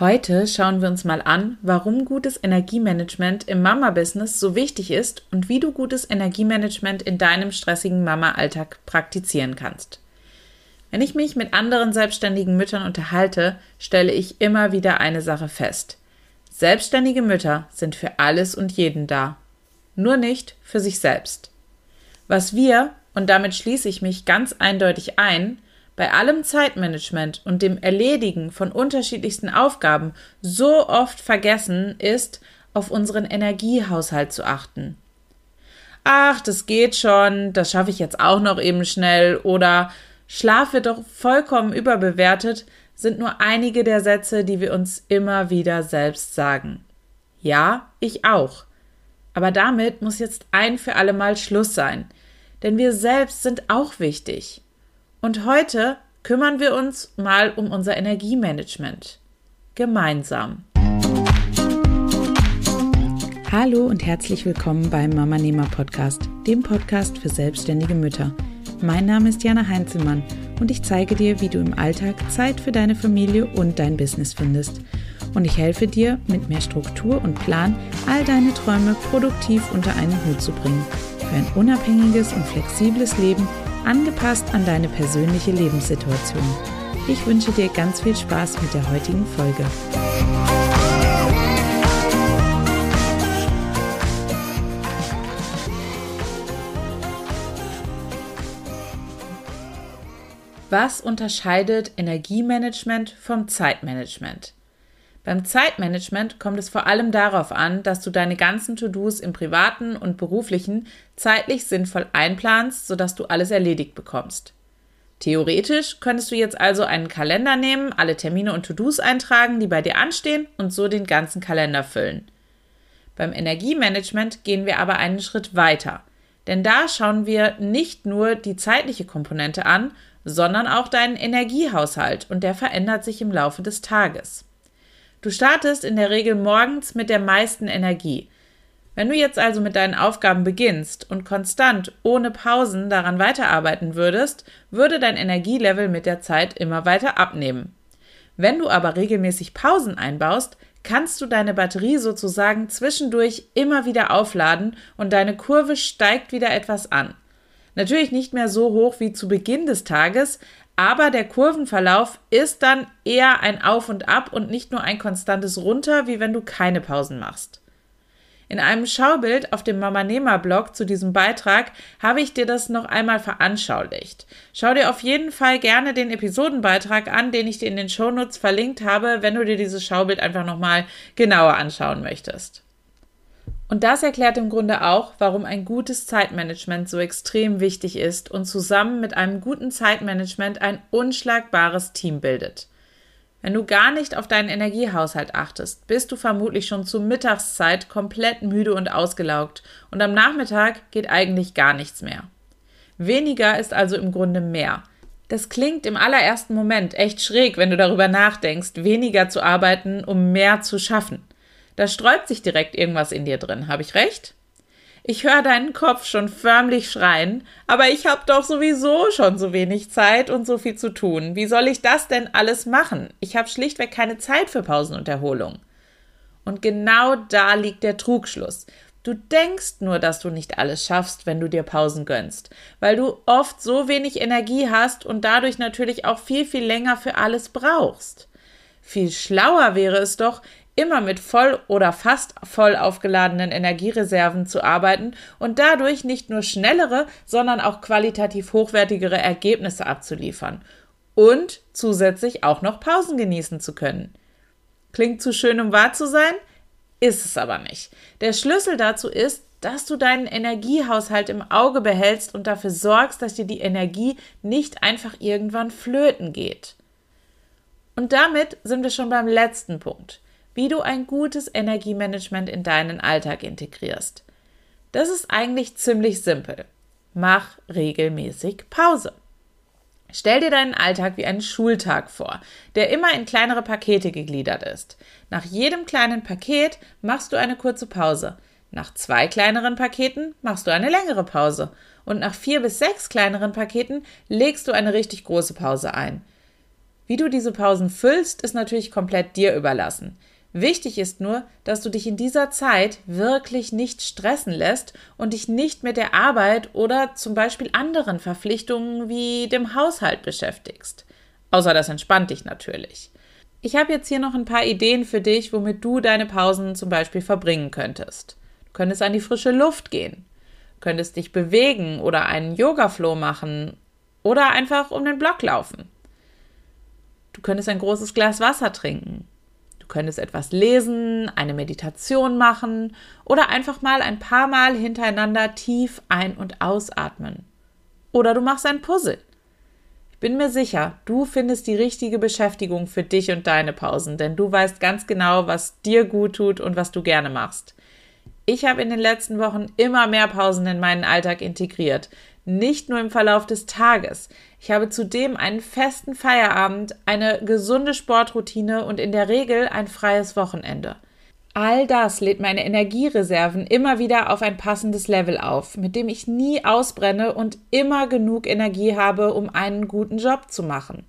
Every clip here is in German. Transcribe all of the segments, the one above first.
Heute schauen wir uns mal an, warum gutes Energiemanagement im Mama-Business so wichtig ist und wie du gutes Energiemanagement in deinem stressigen Mama-Alltag praktizieren kannst. Wenn ich mich mit anderen selbstständigen Müttern unterhalte, stelle ich immer wieder eine Sache fest. Selbstständige Mütter sind für alles und jeden da, nur nicht für sich selbst. Was wir, und damit schließe ich mich ganz eindeutig ein, bei allem Zeitmanagement und dem Erledigen von unterschiedlichsten Aufgaben so oft vergessen ist, auf unseren Energiehaushalt zu achten. Ach, das geht schon, das schaffe ich jetzt auch noch eben schnell oder Schlaf wird doch vollkommen überbewertet, sind nur einige der Sätze, die wir uns immer wieder selbst sagen. Ja, ich auch. Aber damit muss jetzt ein für alle Mal Schluss sein. Denn wir selbst sind auch wichtig. Und heute kümmern wir uns mal um unser Energiemanagement. Gemeinsam. Hallo und herzlich willkommen beim Mama Nehmer Podcast, dem Podcast für selbstständige Mütter. Mein Name ist Jana Heinzelmann und ich zeige dir, wie du im Alltag Zeit für deine Familie und dein Business findest. Und ich helfe dir, mit mehr Struktur und Plan all deine Träume produktiv unter einen Hut zu bringen. Für ein unabhängiges und flexibles Leben angepasst an deine persönliche Lebenssituation. Ich wünsche dir ganz viel Spaß mit der heutigen Folge. Was unterscheidet Energiemanagement vom Zeitmanagement? Beim Zeitmanagement kommt es vor allem darauf an, dass du deine ganzen To-Dos im privaten und beruflichen zeitlich sinnvoll einplanst, sodass du alles erledigt bekommst. Theoretisch könntest du jetzt also einen Kalender nehmen, alle Termine und To-Dos eintragen, die bei dir anstehen und so den ganzen Kalender füllen. Beim Energiemanagement gehen wir aber einen Schritt weiter, denn da schauen wir nicht nur die zeitliche Komponente an, sondern auch deinen Energiehaushalt und der verändert sich im Laufe des Tages. Du startest in der Regel morgens mit der meisten Energie. Wenn du jetzt also mit deinen Aufgaben beginnst und konstant ohne Pausen daran weiterarbeiten würdest, würde dein Energielevel mit der Zeit immer weiter abnehmen. Wenn du aber regelmäßig Pausen einbaust, kannst du deine Batterie sozusagen zwischendurch immer wieder aufladen und deine Kurve steigt wieder etwas an. Natürlich nicht mehr so hoch wie zu Beginn des Tages, aber der Kurvenverlauf ist dann eher ein Auf und Ab und nicht nur ein konstantes Runter, wie wenn du keine Pausen machst. In einem Schaubild auf dem Mamanema-Blog zu diesem Beitrag habe ich dir das noch einmal veranschaulicht. Schau dir auf jeden Fall gerne den Episodenbeitrag an, den ich dir in den Shownotes verlinkt habe, wenn du dir dieses Schaubild einfach nochmal genauer anschauen möchtest. Und das erklärt im Grunde auch, warum ein gutes Zeitmanagement so extrem wichtig ist und zusammen mit einem guten Zeitmanagement ein unschlagbares Team bildet. Wenn du gar nicht auf deinen Energiehaushalt achtest, bist du vermutlich schon zur Mittagszeit komplett müde und ausgelaugt und am Nachmittag geht eigentlich gar nichts mehr. Weniger ist also im Grunde mehr. Das klingt im allerersten Moment echt schräg, wenn du darüber nachdenkst, weniger zu arbeiten, um mehr zu schaffen. Da sträubt sich direkt irgendwas in dir drin. Habe ich recht? Ich höre deinen Kopf schon förmlich schreien, aber ich habe doch sowieso schon so wenig Zeit und so viel zu tun. Wie soll ich das denn alles machen? Ich habe schlichtweg keine Zeit für Pausen und Erholung. Und genau da liegt der Trugschluss. Du denkst nur, dass du nicht alles schaffst, wenn du dir Pausen gönnst, weil du oft so wenig Energie hast und dadurch natürlich auch viel, viel länger für alles brauchst. Viel schlauer wäre es doch, immer mit voll oder fast voll aufgeladenen Energiereserven zu arbeiten und dadurch nicht nur schnellere, sondern auch qualitativ hochwertigere Ergebnisse abzuliefern und zusätzlich auch noch Pausen genießen zu können. Klingt zu schön, um wahr zu sein? Ist es aber nicht. Der Schlüssel dazu ist, dass du deinen Energiehaushalt im Auge behältst und dafür sorgst, dass dir die Energie nicht einfach irgendwann flöten geht. Und damit sind wir schon beim letzten Punkt wie du ein gutes Energiemanagement in deinen Alltag integrierst. Das ist eigentlich ziemlich simpel. Mach regelmäßig Pause. Stell dir deinen Alltag wie einen Schultag vor, der immer in kleinere Pakete gegliedert ist. Nach jedem kleinen Paket machst du eine kurze Pause. Nach zwei kleineren Paketen machst du eine längere Pause. Und nach vier bis sechs kleineren Paketen legst du eine richtig große Pause ein. Wie du diese Pausen füllst, ist natürlich komplett dir überlassen. Wichtig ist nur, dass du dich in dieser Zeit wirklich nicht stressen lässt und dich nicht mit der Arbeit oder zum Beispiel anderen Verpflichtungen wie dem Haushalt beschäftigst. Außer das entspannt dich natürlich. Ich habe jetzt hier noch ein paar Ideen für dich, womit du deine Pausen zum Beispiel verbringen könntest. Du könntest an die frische Luft gehen, könntest dich bewegen oder einen Yoga-Flow machen oder einfach um den Block laufen. Du könntest ein großes Glas Wasser trinken. Könntest etwas lesen, eine Meditation machen oder einfach mal ein paar Mal hintereinander tief ein- und ausatmen. Oder du machst ein Puzzle. Bin mir sicher, du findest die richtige Beschäftigung für dich und deine Pausen, denn du weißt ganz genau, was dir gut tut und was du gerne machst. Ich habe in den letzten Wochen immer mehr Pausen in meinen Alltag integriert, nicht nur im Verlauf des Tages. Ich habe zudem einen festen Feierabend, eine gesunde Sportroutine und in der Regel ein freies Wochenende. All das lädt meine Energiereserven immer wieder auf ein passendes Level auf, mit dem ich nie ausbrenne und immer genug Energie habe, um einen guten Job zu machen.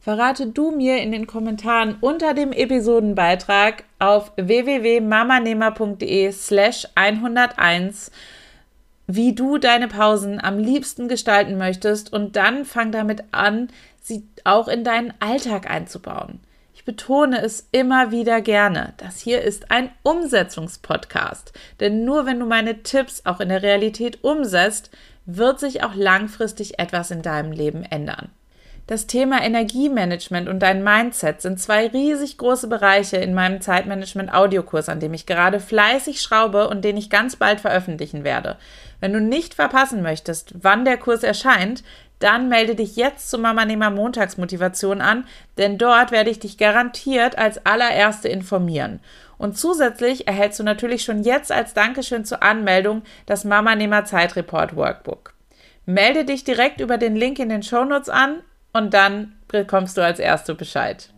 Verrate du mir in den Kommentaren unter dem Episodenbeitrag auf www.mamanehmer.de slash 101, wie du deine Pausen am liebsten gestalten möchtest und dann fang damit an, sie auch in deinen Alltag einzubauen. Ich betone es immer wieder gerne. Das hier ist ein Umsetzungspodcast. Denn nur wenn du meine Tipps auch in der Realität umsetzt, wird sich auch langfristig etwas in deinem Leben ändern. Das Thema Energiemanagement und dein Mindset sind zwei riesig große Bereiche in meinem Zeitmanagement-Audiokurs, an dem ich gerade fleißig schraube und den ich ganz bald veröffentlichen werde. Wenn du nicht verpassen möchtest, wann der Kurs erscheint, dann melde dich jetzt zur Mamanehmer Montagsmotivation an, denn dort werde ich dich garantiert als allererste informieren. Und zusätzlich erhältst du natürlich schon jetzt als Dankeschön zur Anmeldung das Mamanehmer Zeitreport Workbook. Melde dich direkt über den Link in den Shownotes an und dann bekommst du als Erste Bescheid.